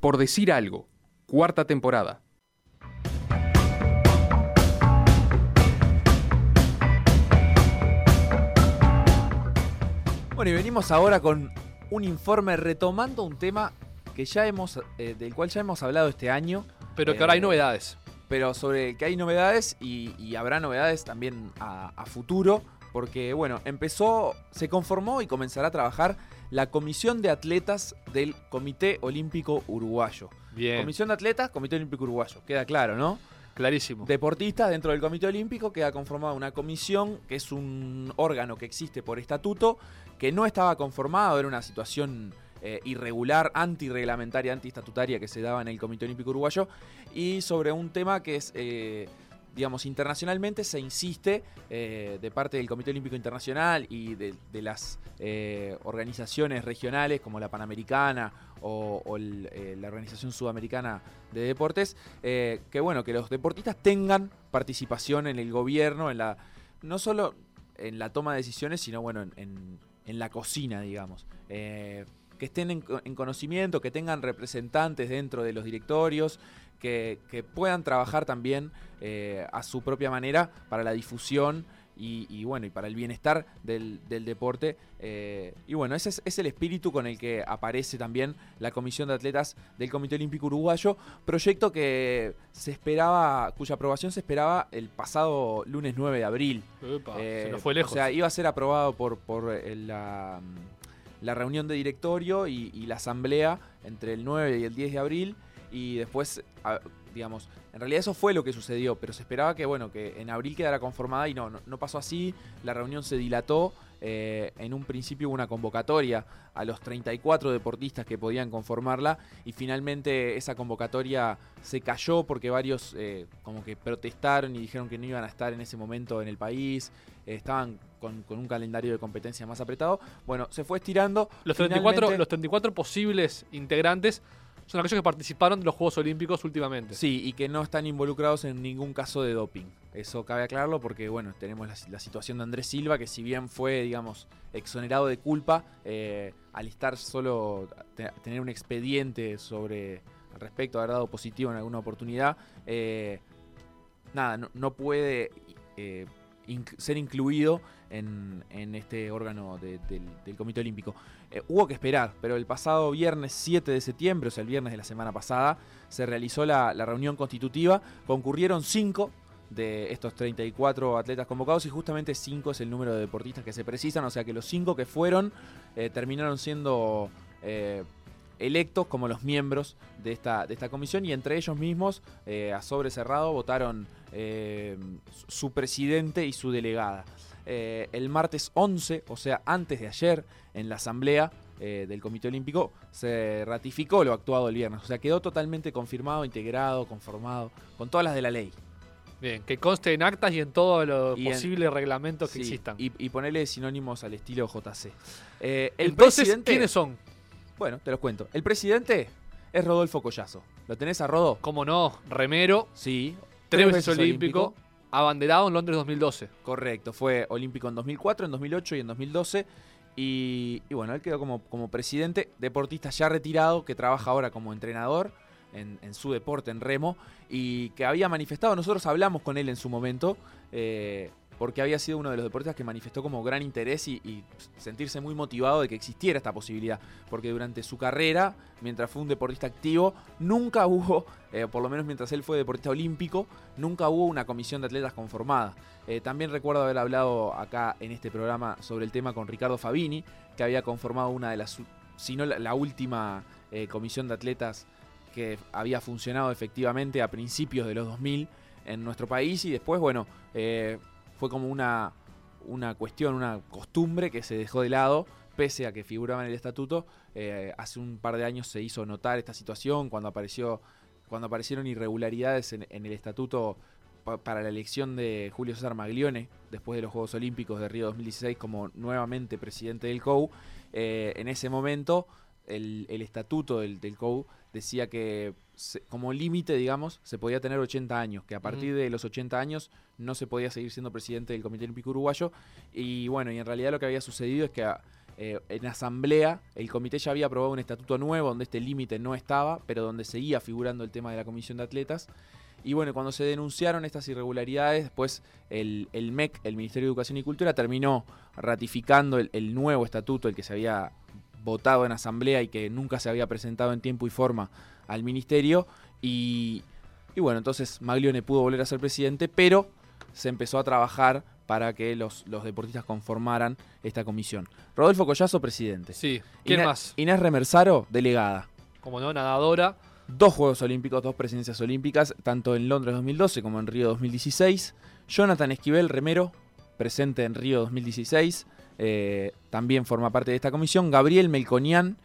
Por decir algo, cuarta temporada. Bueno, y venimos ahora con un informe retomando un tema que ya hemos, eh, del cual ya hemos hablado este año. Pero que ahora hay Eh, novedades. Pero sobre que hay novedades y, y habrá novedades también a, a futuro. Porque, bueno, empezó, se conformó y comenzará a trabajar la Comisión de Atletas del Comité Olímpico Uruguayo. Bien, Comisión de Atletas, Comité Olímpico Uruguayo. Queda claro, ¿no? clarísimo. Deportistas dentro del Comité Olímpico queda conformada una comisión que es un órgano que existe por estatuto, que no estaba conformado, era una situación eh, irregular, antirreglamentaria, antiestatutaria que se daba en el Comité Olímpico Uruguayo, y sobre un tema que es, eh, digamos, internacionalmente se insiste eh, de parte del Comité Olímpico Internacional y de, las eh, organizaciones regionales como la Panamericana o, eh, la Organización Sudamericana de Deportes, que bueno, que los deportistas tengan participación en el gobierno, en la no solo en la toma de decisiones, sino bueno, en, en- en la cocina, digamos. Que estén en, co- en conocimiento, que tengan representantes dentro de los directorios, que, que puedan trabajar también eh, a su propia manera para la difusión y, y, bueno, y para el bienestar del, del deporte. eh, y bueno, ese es, es el espíritu con el que aparece también la Comisión de Atletas del Comité Olímpico Uruguayo, proyecto que se esperaba, cuya aprobación se esperaba el pasado lunes 9 de abril. Epa, Eh, se nos fue lejos. O sea, iba a ser aprobado por, por la, la reunión de directorio y, y la asamblea entre el 9 y el 10 de abril. Y después, digamos, en realidad eso fue lo que sucedió, pero se esperaba que, bueno, que en abril quedara conformada y no, no, no pasó así. La reunión se dilató. Eh, en un principio hubo una convocatoria a los 34 deportistas que podían conformarla y finalmente esa convocatoria se cayó porque varios eh, como que protestaron y dijeron que no iban a estar en ese momento en el país, eh, estaban con, con un calendario de competencia más apretado. Bueno, se fue estirando. los, 34, finalmente- los 34 posibles integrantes son aquellos que participaron de los Juegos Olímpicos últimamente. Sí, y que no están involucrados en ningún caso de doping. Eso cabe aclararlo porque, bueno, tenemos la, situación de Andrés Silva, que si bien fue, digamos, exonerado de culpa, eh, al estar solo, te- tener un expediente sobre, al respecto, haber dado positivo en alguna oportunidad, eh, nada, no, no puede eh, ser incluido en, este órgano de- del, Comité Olímpico. Eh, hubo que esperar, pero el pasado viernes 7 de septiembre, o sea, el viernes de la semana pasada, se realizó la, reunión constitutiva. Concurrieron 5 de estos 34 atletas convocados y justamente 5 es el número de deportistas que se precisan, o sea que los 5 que fueron eh, terminaron siendo eh, electos como los miembros de esta, comisión y entre ellos mismos, a sobre cerrado, votaron eh, su presidente y su delegada. Eh, el martes 11, o sea, antes de ayer, en la asamblea eh, del Comité Olímpico, se ratificó lo actuado el viernes. O sea, quedó totalmente confirmado, integrado, conformado, con todas las de la ley. Bien, que conste en actas y en todos los posibles reglamentos que Sí, existan. Y, y ponerle sinónimos al estilo JC. El Entonces, presidente. ¿quiénes son? Bueno, te los cuento. El presidente es Rodolfo Collazo. ¿Lo tenés a Rodo? ¿Cómo no? Remero, Sí. Tres veces olímpico, abanderado en Londres 2012. Correcto, fue olímpico en 2004, en 2008 y en 2012. Y, y bueno, él quedó como, como presidente, deportista ya retirado, que trabaja ahora como entrenador en, en su deporte, en remo, y que había manifestado, nosotros hablamos con él en su momento, eh, porque había sido uno de los deportistas que manifestó como gran interés y, sentirse muy motivado de que existiera esta posibilidad, porque durante su carrera, mientras fue un deportista activo, nunca hubo, eh, por lo menos mientras él fue deportista olímpico, nunca hubo una comisión de atletas conformada. Eh, también recuerdo haber hablado acá en este programa sobre el tema con Ricardo Fabini, que había conformado una de las, si no la, última eh, comisión de atletas que había funcionado efectivamente a principios de los 2000 en nuestro país y después, bueno, fue como una, una cuestión, una costumbre que se dejó de lado, pese a que figuraba en el estatuto. Eh, hace un par de años se hizo notar esta situación cuando apareció cuando aparecieron irregularidades en, el estatuto pa- para la elección de Julio César Maglione después de los Juegos Olímpicos de Río 2016 como nuevamente presidente del COU. Eh, en ese momento el, el estatuto del, del COU decía que se- como límite, digamos, se podía tener 80 años, que a partir de los 80 años no se podía seguir siendo presidente del Comité Olímpico Uruguayo. Y bueno, y en realidad lo que había sucedido es que a- eh, en asamblea el comité ya había aprobado un estatuto nuevo donde este límite no estaba, pero donde seguía figurando el tema de la comisión de atletas. Y bueno, cuando se denunciaron estas irregularidades, después el, el MEC, el Ministerio de Educación y Cultura, terminó ratificando el, el nuevo estatuto, el que se había votado en asamblea y que nunca se había presentado en tiempo y forma al ministerio. Y, y bueno, entonces Maglione pudo volver a ser presidente, pero se empezó a trabajar para que los, los deportistas conformaran esta comisión. Rodolfo Collazo, presidente. Sí. ¿Quién Inés, más? Inés Remersaro, delegada. Como no, nadadora. Dos Juegos Olímpicos, dos presidencias olímpicas, tanto en Londres 2012 como en Río 2016. Jonathan Esquivel, remero, presente en Río 2016. Eh, también forma parte de esta comisión. Gabriel Melconian.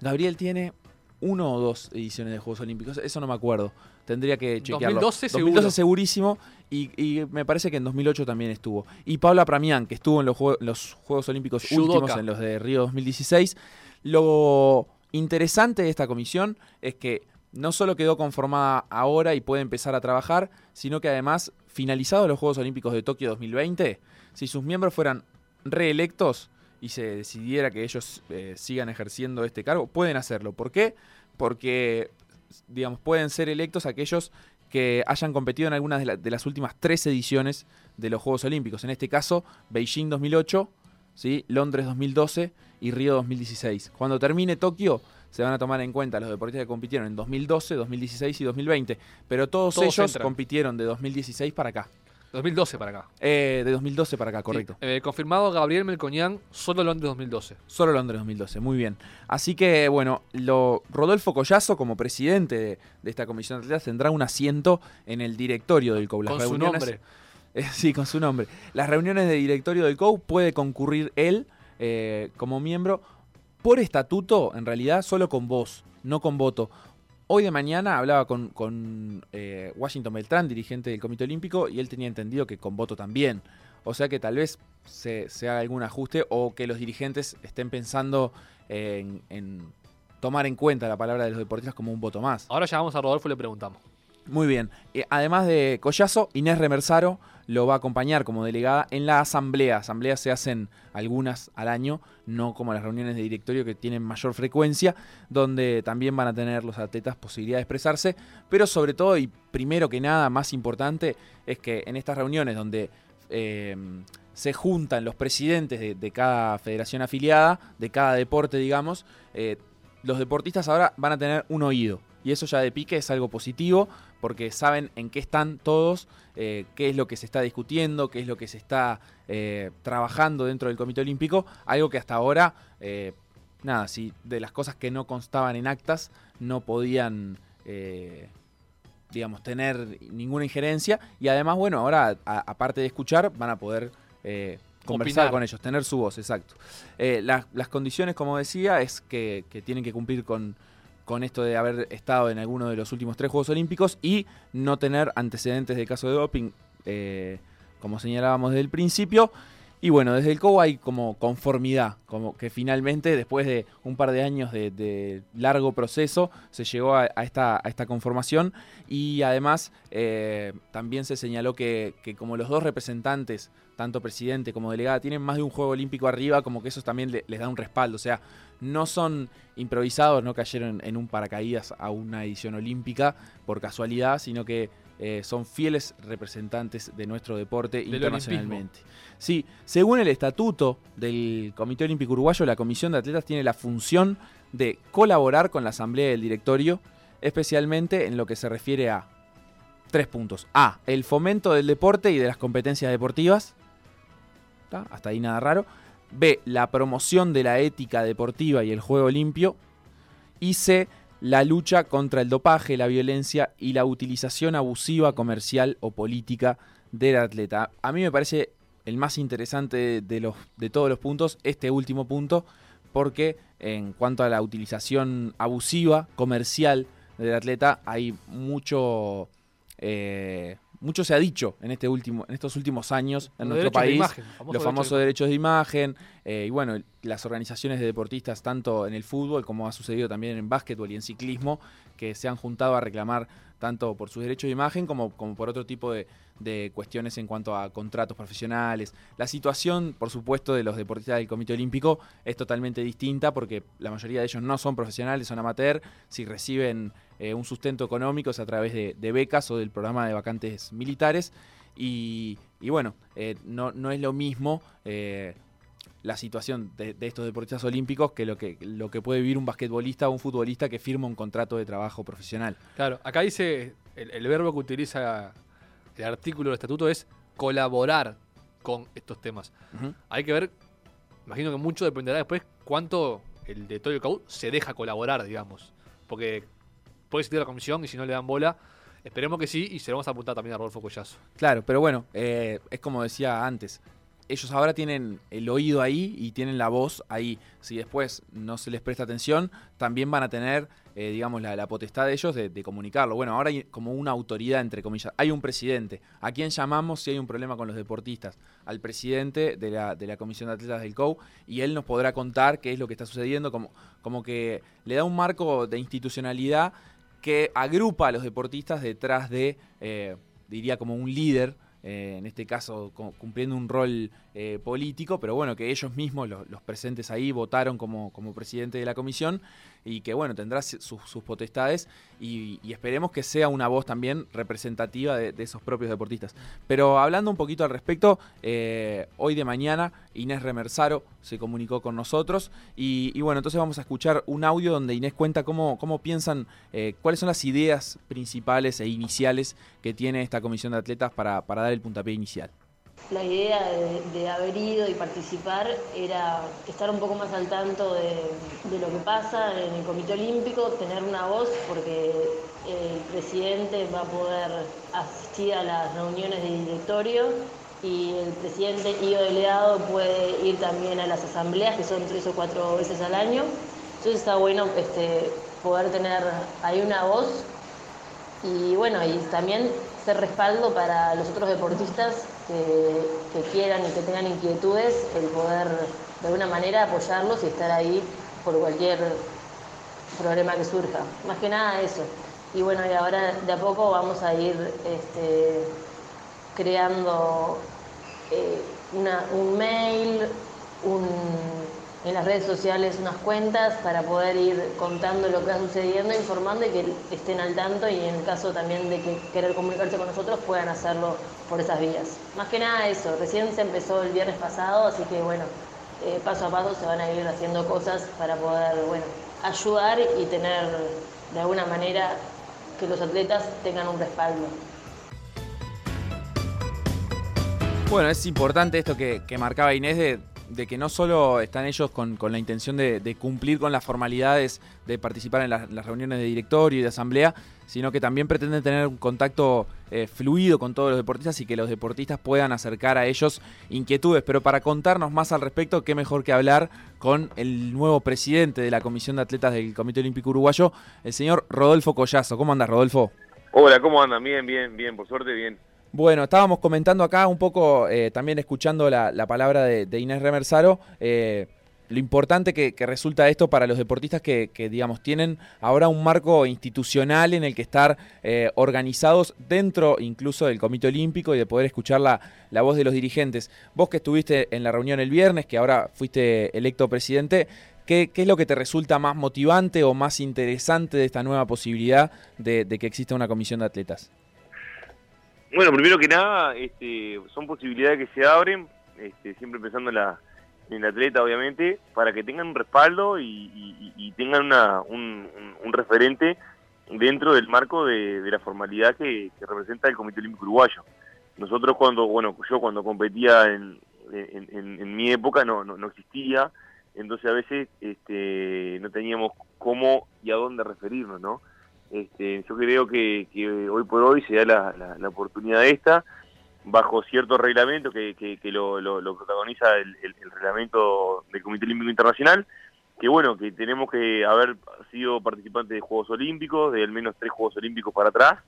Gabriel tiene uno o dos ediciones de Juegos Olímpicos, eso no me acuerdo. Tendría que chequearlo. 2012 seguro. 2012 segurísimo y, y me parece que en 2008 también estuvo. Y Paula Pramián, que estuvo en los, los Juegos Olímpicos últimos, en los de Río 2016. Lo interesante de esta comisión es que no solo quedó conformada ahora y puede empezar a trabajar, sino que además, finalizados los Juegos Olímpicos de Tokio 2020, si sus miembros fueran reelectos y se decidiera que ellos eh, sigan ejerciendo este cargo, pueden hacerlo. ¿Por qué? Porque, digamos, pueden ser electos aquellos que hayan competido en algunas de, la- de las últimas tres ediciones de los Juegos Olímpicos. En este caso, Beijing 2008, ¿sí? Londres 2012 y Río 2016. Cuando termine Tokio, se van a tomar en cuenta los deportistas que compitieron en 2012, 2016 y 2020. Pero todos, Todos ellos entran. compitieron de 2016 para acá. 2012 para acá. Eh, de 2012 para acá, correcto. Sí, eh, confirmado Gabriel Melcoñán, solo Londres 2012. Solo Londres 2012, muy bien. Así que, bueno, lo, Rodolfo Collazo, como presidente de, de esta comisión de atletas, tendrá un asiento en el directorio del COU. Las Con su nombre. Eh, sí, con su nombre. Las reuniones de directorio del COU puede concurrir él eh, como miembro por estatuto, en realidad, solo con voz, no con voto. Hoy de mañana hablaba con, con, eh, Washington Beltrán, dirigente del Comité Olímpico, y él tenía entendido que con voto también. O sea que tal vez se, se haga algún ajuste o que los dirigentes estén pensando en, en tomar en cuenta la palabra de los deportistas como un voto más. Ahora llamamos a Rodolfo y le preguntamos. Muy bien. Eh, además de Collazo, Inés Remersaro lo va a acompañar como delegada en la asamblea. Asambleas se hacen algunas al año, no como las reuniones de directorio que tienen mayor frecuencia, donde también van a tener los atletas posibilidad de expresarse. Pero sobre todo, y primero que nada, más importante, es que en estas reuniones donde eh, se juntan los presidentes de, cada federación afiliada, de cada deporte, digamos, eh, los deportistas ahora van a tener un oído. Y eso ya de pique es algo positivo porque saben en qué están todos, eh, qué es lo que se está discutiendo, qué es lo que se está eh, trabajando dentro del Comité Olímpico, algo que hasta ahora, eh, nada, si de las cosas que no constaban en actas no podían, digamos, tener ninguna injerencia. Y además, bueno, ahora, a- aparte de escuchar, van a poder eh, conversar Opinar. con ellos, tener su voz, exacto. Eh, las, las condiciones, como decía, es que, que tienen que cumplir con, con esto de haber estado en alguno de los últimos tres Juegos Olímpicos y no tener antecedentes de caso de doping, eh, como señalábamos desde el principio. Y bueno, desde el COU hay como conformidad, como que finalmente, después de un par de años de, largo proceso, se llegó a, esta, conformación y además eh, también se señaló que como los dos representantes, tanto presidente como delegada, tienen más de un juego olímpico arriba, como que eso también le- les da un respaldo. O sea, no son improvisados, no cayeron en un paracaídas a una edición olímpica por casualidad, sino que eh, son fieles representantes de nuestro deporte Del internacionalmente. Sí, según el estatuto del Comité Olímpico Uruguayo, la Comisión de Atletas tiene la función de colaborar con la Asamblea del Directorio, especialmente en lo que se refiere a tres puntos. A, el fomento del deporte y de las competencias deportivas. Hasta ahí nada raro. B, la promoción de la ética deportiva y el juego limpio. Y C, la lucha contra el dopaje, la violencia y la utilización abusiva, comercial o política del atleta. A mí me parece el más interesante de, de los, de todos los puntos, este último punto, porque en cuanto a la utilización abusiva, comercial del atleta, hay mucho, eh, mucho se ha dicho en este último, en estos últimos años en Los nuestro derechos de país, imagen, los famosos de derechos de imagen, eh, y bueno, las organizaciones de deportistas tanto en el fútbol como ha sucedido también en básquetbol y en ciclismo, que se han juntado a reclamar tanto por sus derechos de imagen como, como por otro tipo de, de cuestiones en cuanto a contratos profesionales. La situación, por supuesto, de los deportistas del Comité Olímpico es totalmente distinta porque la mayoría de ellos no son profesionales, son amateur, si reciben eh, un sustento económico es a través de, de becas o del programa de vacantes militares. Y, y bueno, eh, no, no es lo mismo eh, la situación de, de estos deportistas olímpicos que lo, que lo que puede vivir un basquetbolista o un futbolista que firma un contrato de trabajo profesional. Claro, acá dice, el, el verbo que utiliza el artículo del estatuto es colaborar con estos temas. Hay que ver, imagino que mucho dependerá después cuánto el de Toyo Cau se deja colaborar, digamos. Porque puede existir la comisión y si no le dan bola, esperemos que sí y se lo vamos a apuntar también a Rodolfo Collazo. Claro, pero bueno, eh, es como decía antes. Ellos ahora tienen el oído ahí y tienen la voz ahí. Si después no se les presta atención, también van a tener, eh, digamos, la, potestad de ellos de, de comunicarlo. Bueno, ahora hay como una autoridad, entre comillas. Hay un presidente. ¿A quién llamamos si hay un problema con los deportistas? Al presidente de la, de la Comisión de Atletas del COU y él nos podrá contar qué es lo que está sucediendo, como, como que le da un marco de institucionalidad que agrupa a los deportistas detrás de, eh, diría, como un líder, eh, en este caso cumpliendo un rol eh, político, pero bueno, que ellos mismos, lo- los presentes ahí, votaron como, como presidente de la comisión y que bueno, tendrá sus, potestades y, esperemos que sea una voz también representativa de, esos propios deportistas. Pero hablando un poquito al respecto, eh, hoy de mañana Inés Remersaro se comunicó con nosotros y, y bueno, entonces vamos a escuchar un audio donde Inés cuenta cómo, cómo piensan, eh, cuáles son las ideas principales e iniciales que tiene esta comisión de atletas para, para dar el puntapié inicial. La idea de, haber ido y participar era estar un poco más al tanto de, de lo que pasa en el Comité Olímpico, tener una voz, porque el presidente va a poder asistir a las reuniones de directorio y el presidente y o delegado puede ir también a las asambleas, que son tres o cuatro veces al año. Entonces está bueno este, poder tener ahí una voz y bueno, y también ser respaldo para los otros deportistas que, quieran y que tengan inquietudes, el poder de alguna manera apoyarlos y estar ahí por cualquier problema que surja. Más que nada eso. Y bueno, y ahora de a poco vamos a ir este, creando eh, una- un mail, un, en las redes sociales unas cuentas para poder ir contando lo que va sucediendo, informando y que estén al tanto y en el caso también de que querer comunicarse con nosotros puedan hacerlo por esas vías. Más que nada eso, recién se empezó el viernes pasado, así que bueno, eh, paso a paso se van a ir haciendo cosas para poder, bueno, ayudar y tener de alguna manera que los atletas tengan un respaldo. Bueno, es importante esto que, que marcaba Inés de, de que no solo están ellos con, con la intención de, cumplir con las formalidades de participar en las, las reuniones de directorio y de asamblea, sino que también pretenden tener un contacto eh, fluido con todos los deportistas y que los deportistas puedan acercar a ellos inquietudes. Pero para contarnos más al respecto, qué mejor que hablar con el nuevo presidente de la Comisión de Atletas del Comité Olímpico Uruguayo, el señor Rodolfo Collazo. ¿Cómo andas, Rodolfo? Hola, ¿cómo andan? Bien, bien, bien, por suerte, bien. Bueno, estábamos comentando acá un poco, eh, también escuchando la, la palabra de, Inés Remersaro, eh, lo importante que, resulta esto para los deportistas que, que, digamos, tienen ahora un marco institucional en el que estar eh, organizados dentro incluso del Comité Olímpico y de poder escuchar la, la voz de los dirigentes. Vos que estuviste en la reunión el viernes, que ahora fuiste electo presidente, ¿Qué, ¿Qué, es lo que te resulta más motivante o más interesante de esta nueva posibilidad de, que exista una comisión de atletas? Bueno, primero que nada, este, son posibilidades que se abren, este, siempre pensando en, la, en el atleta, obviamente, para que tengan un respaldo y, tengan una, un, referente dentro del marco de, la formalidad que, representa el Comité Olímpico Uruguayo. Nosotros cuando, bueno, yo cuando competía en, en, mi época no, no, no existía, entonces a veces este, no teníamos cómo y a dónde referirnos, ¿no? Este, yo creo que, hoy por hoy se da la, la, la oportunidad esta, bajo cierto reglamento que, que, que lo, protagoniza el, reglamento del Comité Olímpico Internacional, que bueno, que tenemos que haber sido participantes de Juegos Olímpicos, de al menos tres Juegos Olímpicos para atrás,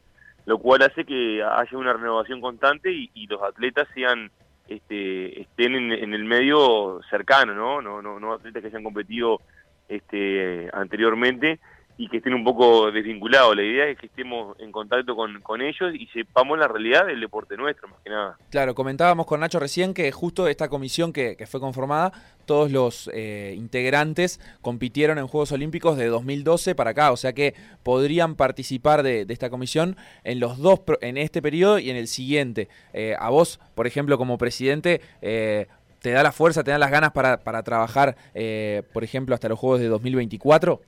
lo cual hace que haya una renovación constante y, y los atletas sean este, estén en, en, el medio cercano, ¿no? No, no, no atletas que hayan competido este, anteriormente y que estén un poco desvinculados. La idea es que estemos en contacto con, con, ellos y sepamos la realidad del deporte nuestro, más que nada. Claro, comentábamos con Nacho recién que justo esta comisión que, que fue conformada, todos los eh, integrantes compitieron en Juegos Olímpicos de 2012 para acá, o sea que podrían participar de, de esta comisión en los dos, en este periodo y en el siguiente. Eh, a vos, por ejemplo, como presidente, eh, ¿te da la fuerza, te da las ganas para, para trabajar, por ejemplo, hasta los Juegos de 2024?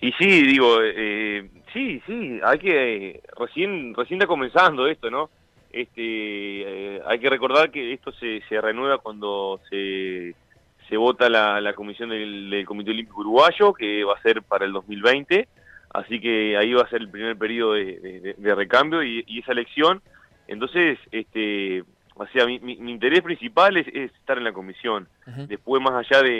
Y sí, digo, eh, sí, sí, hay que, recién, recién está comenzando esto, ¿no? Este, eh, hay que recordar que esto se, se renueva cuando se, se vota la, la comisión del, del, Comité Olímpico Uruguayo, que va a ser para el 2020, así que ahí va a ser el primer periodo de, de, de recambio y, y, esa elección. Entonces, este, o sea, mi, mi, mi interés principal es, es, estar en la comisión. Uh -huh. Después, más allá de,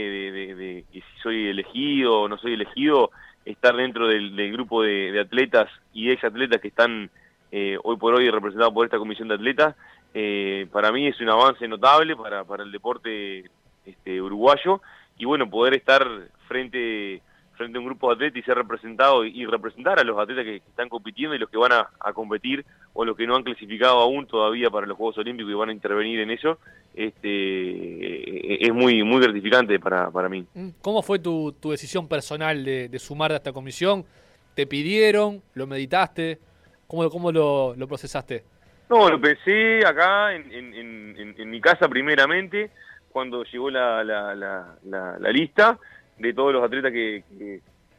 de, si soy elegido o no soy elegido, estar dentro del, grupo de, de, atletas y ex atletas que están eh, hoy por hoy representados por esta comisión de atletas, eh, para mí es un avance notable para, para el deporte este, uruguayo y bueno, poder estar frente frente a un grupo de atletas y ser representado y representar a los atletas que están compitiendo y los que van a, a, competir o los que no han clasificado aún todavía para los Juegos Olímpicos y van a intervenir en ello, este, es muy muy gratificante para, para mí. Mm, ¿Cómo fue tu, tu decisión personal de, de sumar a esta comisión? ¿Te pidieron? ¿Lo meditaste? ¿Cómo, cómo lo, lo procesaste? No, lo pensé acá en, en, en, en mi casa primeramente, cuando llegó la, la, la, la lista de todos los atletas que,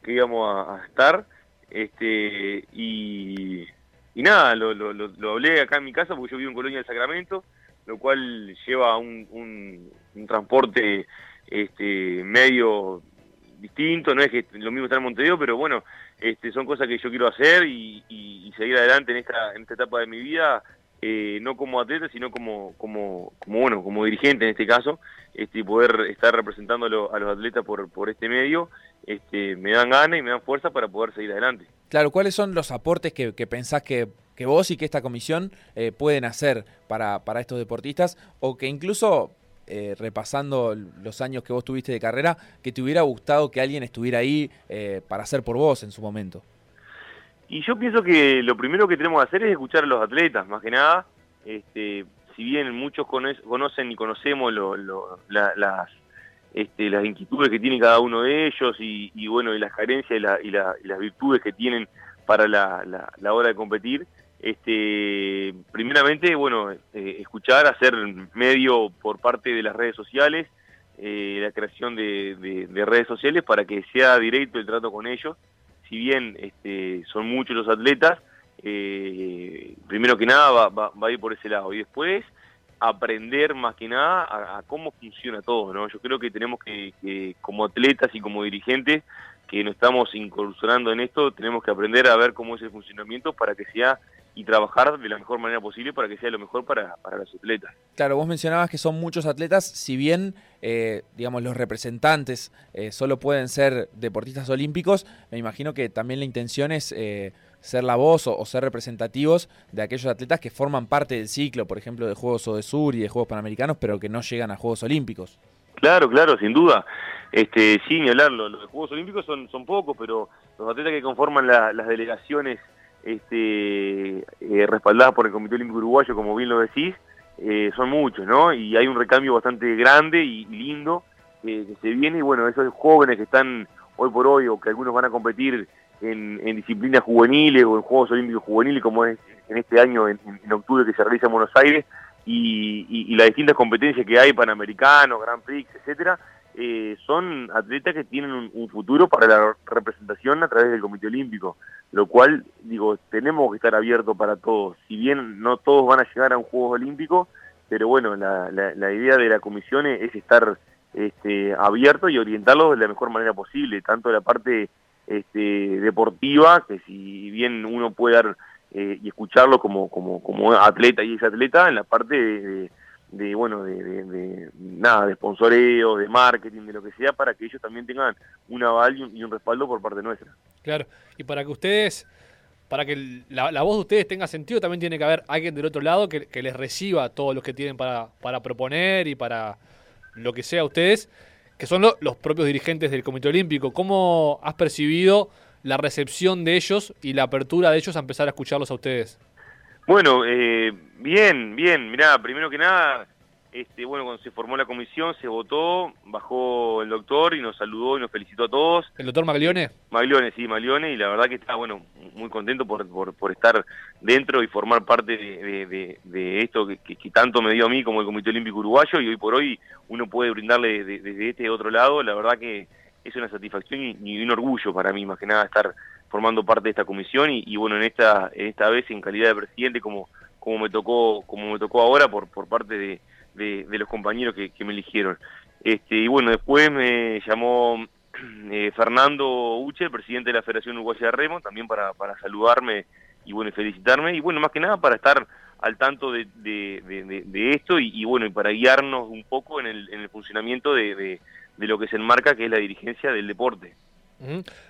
que, íbamos a, estar. Este, y, y nada, lo, lo, lo, lo, hablé acá en mi casa porque yo vivo en Colonia del Sacramento, lo cual lleva un, un, un transporte este, medio distinto, no es que lo mismo está en Montevideo, pero bueno, este, son cosas que yo quiero hacer y, y, y seguir adelante en esta, en esta etapa de mi vida, eh, no como atleta, sino como, como, como, bueno, como dirigente en este caso, este, y poder estar representando a, lo, a, los atletas por, por este medio, este, me dan ganas y me dan fuerza para poder seguir adelante. Claro, ¿cuáles son los aportes que, que pensás que, que, vos y que esta comisión eh, pueden hacer para, para estos deportistas o que incluso eh, repasando los años que vos tuviste de carrera, que te hubiera gustado que alguien estuviera ahí eh, para hacer por vos en su momento? Y yo pienso que lo primero que tenemos que hacer es escuchar a los atletas, más que nada. Este, si bien muchos conocen y conocemos lo, lo, la, las, este, las inquietudes que tiene cada uno de ellos y, y bueno, y las carencias y, la, y, la, y, las virtudes que tienen para la, la hora de competir, este, primeramente, bueno, eh, escuchar, hacer medio por parte de las redes sociales, eh, la creación de, de, redes sociales para que sea directo el trato con ellos. Si bien este, son muchos los atletas, eh, primero que nada va, va, va, a ir por ese lado. Y después aprender más que nada a, cómo funciona todo, ¿no? Yo creo que tenemos que, que, como atletas y como dirigentes, que nos estamos incursionando en esto, tenemos que aprender a ver cómo es el funcionamiento para que sea y trabajar de la mejor manera posible para que sea lo mejor para, para los atletas. Claro, vos mencionabas que son muchos atletas, si bien, eh, digamos, los representantes eh, solo pueden ser deportistas olímpicos, me imagino que también la intención es eh, ser la voz o, o, ser representativos de aquellos atletas que forman parte del ciclo, por ejemplo, de Juegos Odesur y de Juegos Panamericanos, pero que no llegan a Juegos Olímpicos. Claro, claro, sin duda. Este, sin hablar, los, los Juegos Olímpicos son, son pocos, pero los atletas que conforman la, las delegaciones este, eh, respaldadas por el Comité Olímpico Uruguayo, como bien lo decís, eh, son muchos, ¿no? Y hay un recambio bastante grande y, lindo eh, que se viene, y bueno, esos jóvenes que están hoy por hoy, o que algunos van a competir en, disciplinas juveniles o en Juegos Olímpicos Juveniles, como es en este año, en, en octubre, que se realiza en Buenos Aires, y, y, las distintas competencias que hay, Panamericanos, Grand Prix, etcétera, eh, son atletas que tienen un, futuro para la representación a través del Comité Olímpico, lo cual, digo, tenemos que estar abiertos para todos. Si bien no todos van a llegar a un Juegos Olímpicos, pero bueno, la, la, la idea de la comisión es, estar este, abierto y orientarlos de la mejor manera posible, tanto la parte este, deportiva, que si bien uno puede dar eh, y escucharlo como, como, como atleta y es atleta, en la parte de de bueno de, de, nada de sponsoreo de marketing de lo que sea para que ellos también tengan un aval y un, respaldo por parte nuestra claro y para que ustedes para que la, la voz de ustedes tenga sentido, también tiene que haber alguien del otro lado que, que les reciba todos los que tienen para, para proponer y para lo que sea ustedes, que son lo- los propios dirigentes del Comité Olímpico. ¿Cómo has percibido la recepción de ellos y la apertura de ellos a empezar a escucharlos a ustedes? Bueno, eh, bien, bien. Mirá, primero que nada, este, bueno, cuando se formó la comisión, se votó, bajó el doctor y nos saludó y nos felicitó a todos. ¿El doctor Maglione? Maglione, sí, Maglione, y la verdad que está, bueno, muy contento por, por, por estar dentro y formar parte de, de- de- de esto que, que- que tanto me dio a mí como el Comité Olímpico Uruguayo y hoy por hoy uno puede brindarle de- desde este otro lado, la verdad que es una satisfacción y, y un orgullo para mí, más que nada, estar formando parte de esta comisión y, bueno, en esta, en esta vez en calidad de presidente como, como me tocó, como me tocó ahora por, por parte de, de- los compañeros que, me eligieron. Este, y bueno, después me llamó eh, Fernando Uche, presidente de la Federación Uruguaya de Remo, también para, para saludarme y bueno, felicitarme, y bueno, más que nada para estar al tanto de, de- esto y, bueno, y para guiarnos un poco en el, en el funcionamiento de lo que se enmarca, que es la dirigencia del deporte.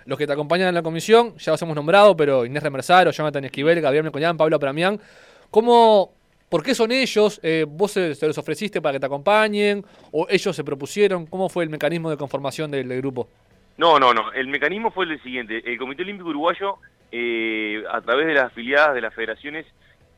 Los que te acompañan en la comisión, ya los hemos nombrado, pero Inés Remersaro, Jonathan Esquivel, Gabriel Mecoñán, Pablo Pramián, ¿cómo, ¿por qué son ellos? Eh, ¿Vos se, los ofreciste para que te acompañen? ¿O ellos se propusieron? ¿Cómo fue el mecanismo de conformación del, grupo? No, no, no. El mecanismo fue el siguiente. El Comité Olímpico Uruguayo, eh, a través de las afiliadas de las federaciones,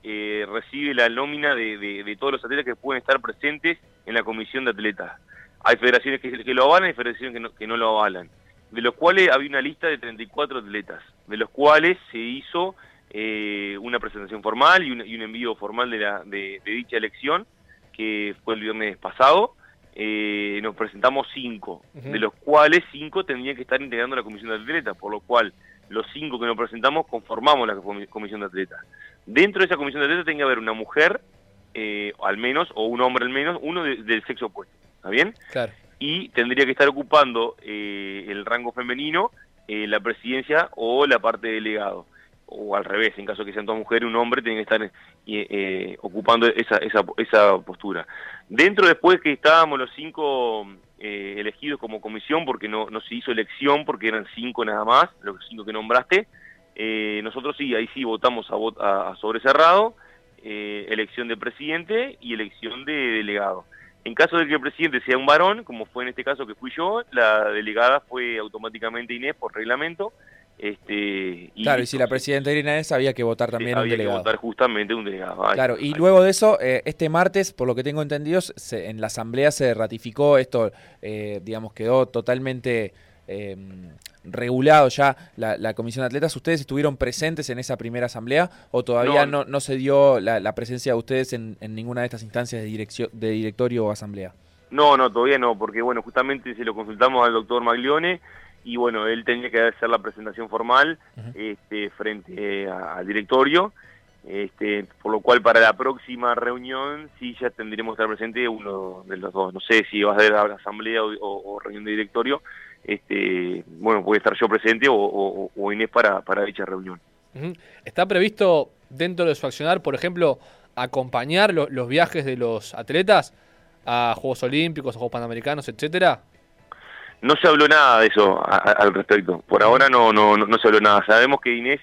eh, recibe la nómina de, todos los atletas que pueden estar presentes en la comisión de atletas. Hay federaciones que, lo avalan y federaciones que no lo avalan. De los cuales había una lista de 34 atletas, de los cuales se hizo eh, una presentación formal y un, y un envío formal de, la, de, de dicha elección, que fue el viernes pasado. Eh, nos presentamos cinco, de los cuales cinco tendrían que estar integrando la comisión de atletas, por lo cual los cinco que nos presentamos conformamos la comi- comisión de atletas. Dentro de esa comisión de atletas tiene que haber una mujer, eh, al menos, o un hombre al menos, uno de- del sexo opuesto, ¿está bien? Claro. Y tendría que estar ocupando eh, el rango femenino, eh, la presidencia o la parte de delegado. O al revés, en caso que sean dos mujeres, un hombre tiene que estar eh, eh, ocupando esa, esa, esa postura. Dentro después que estábamos los cinco eh, elegidos como comisión, porque no, no se hizo elección, porque eran cinco nada más, los cinco que nombraste, eh, nosotros sí, ahí sí votamos a, a, a sobre cerrado, elección de presidente y elección de delegado. En caso de que el presidente sea un varón, como fue en este caso que fui yo, la delegada fue automáticamente Inés por reglamento. Este, Claro, y si la presidenta era Inés, había que votar también un había que delegado. votar justamente un delegado. Claro, y luego de eso, eh, este martes, por lo que tengo entendido, se- en la asamblea se ratificó esto, eh, digamos, quedó totalmente eh, regulado ya la, la comisión de atletas. ¿Ustedes estuvieron presentes en esa primera asamblea o todavía no, No. no se dio la, la presencia de ustedes en, en ninguna de estas instancias de, dirección, de directorio o asamblea? No, no, todavía no, porque bueno, justamente se lo consultamos al doctor Maglione y bueno, él tenía que hacer la presentación formal este, frente eh, al directorio, este, por lo cual para la próxima reunión sí ya tendremos que estar presente uno de los dos. No sé si va a ser la asamblea o, o- o reunión de directorio, este, bueno, puede estar yo presente o, o- o Inés para, para dicha reunión. ¿Está previsto dentro de su accionar, por ejemplo, acompañar lo- los viajes de los atletas a Juegos Olímpicos, a Juegos Panamericanos, etcétera? No se habló nada de eso a- a- al respecto. Por ahora no, no, no, no se habló nada. Sabemos que Inés,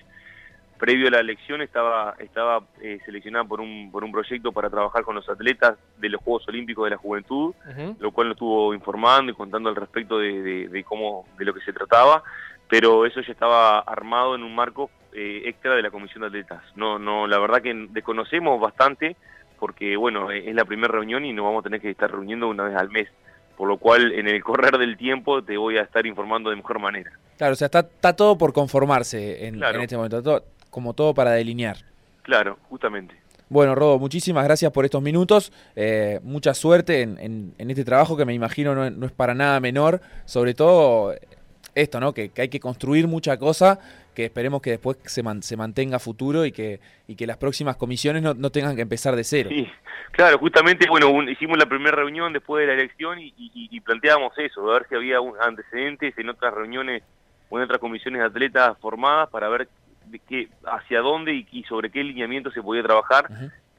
previo a la elección, estaba, estaba eh, seleccionada por un, por un proyecto para trabajar con los atletas de los Juegos Olímpicos de la Juventud, lo cual nos estuvo informando y contando al respecto de, de- de cómo, de lo que se trataba, pero eso ya estaba armado en un marco eh, extra de la Comisión de Atletas. No, no, la verdad que desconocemos bastante, porque bueno, eh, es la primera reunión y nos vamos a tener que estar reuniendo una vez al mes, por lo cual en el correr del tiempo te voy a estar informando de mejor manera. Claro, o sea, está, está todo por conformarse en, Claro. en este momento, todo- como todo para delinear. Claro, justamente. Bueno, Rodo, muchísimas gracias por estos minutos. eh, mucha suerte en, en- en este trabajo que me imagino no, no es para nada menor. Sobre todo eh, esto, ¿no? Que, que hay que construir mucha cosa, que esperemos que después se, man- se mantenga futuro y que, y que las próximas comisiones no, no tengan que empezar de cero. Sí, claro, justamente, bueno, un- hicimos la primera reunión después de la elección y, y- y planteábamos eso, a ver si había un- antecedentes en otras reuniones o en otras comisiones de atletas formadas para ver de qué, hacia dónde y, y sobre qué lineamiento se podía trabajar.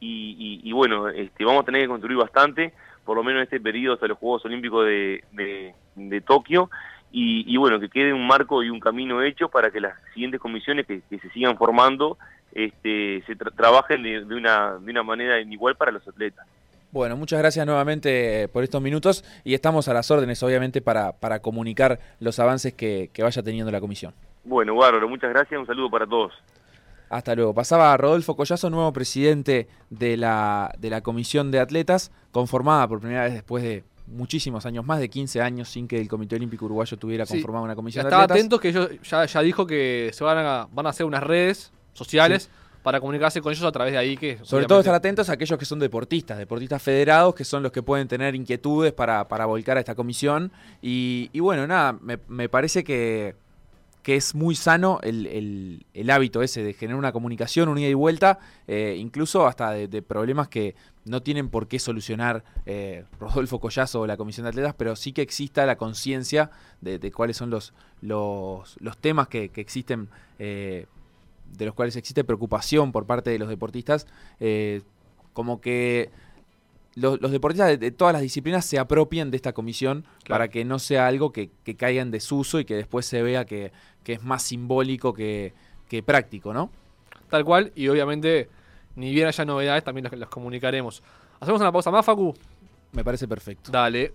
Y, y- y bueno, este, vamos a tener que construir bastante, por lo menos en este periodo hasta los Juegos Olímpicos de, de- de Tokio. y, bueno, que quede un marco y un camino hecho para que las siguientes comisiones que, que se sigan formando este, se tra- trabajen de, de una, de una manera igual para los atletas. Bueno, muchas gracias nuevamente eh, por estos minutos y estamos a las órdenes, obviamente, para, para comunicar los avances que, que vaya teniendo la comisión. Bueno, bárbaro, muchas gracias, un saludo para todos. Hasta luego. Pasaba Rodolfo Collazo, nuevo presidente de la, de la Comisión de Atletas, conformada por primera vez después de muchísimos años, más de 15 años, sin que el Comité Olímpico Uruguayo tuviera Sí. conformada una comisión de estaba atletas. atentos que ellos ya, ya dijo que se van a, van a hacer unas redes sociales para comunicarse con ellos a través de ahí que Sobre todo estar atentos a aquellos que son deportistas, deportistas federados, que son los que pueden tener inquietudes para, para volcar a esta comisión. Y, y bueno, nada, me, me parece que, que es muy sano el, el- hábito ese de generar una comunicación, un ida y vuelta, eh, incluso hasta de, problemas que no tienen por qué solucionar eh, Rodolfo Collazo o la Comisión de Atletas, pero sí que exista la conciencia de, cuáles son los, los, los temas que, existen. eh, de los cuales existe preocupación por parte de los deportistas, como que lo- los deportistas de, de todas las disciplinas se apropien de esta comisión para que no sea algo que, que caiga en desuso y que después se vea que, que es más simbólico que, que práctico, ¿no? Tal cual, y obviamente, ni bien haya novedades, también las, las comunicaremos. ¿Hacemos una pausa más, Facu? Me parece perfecto. Dale.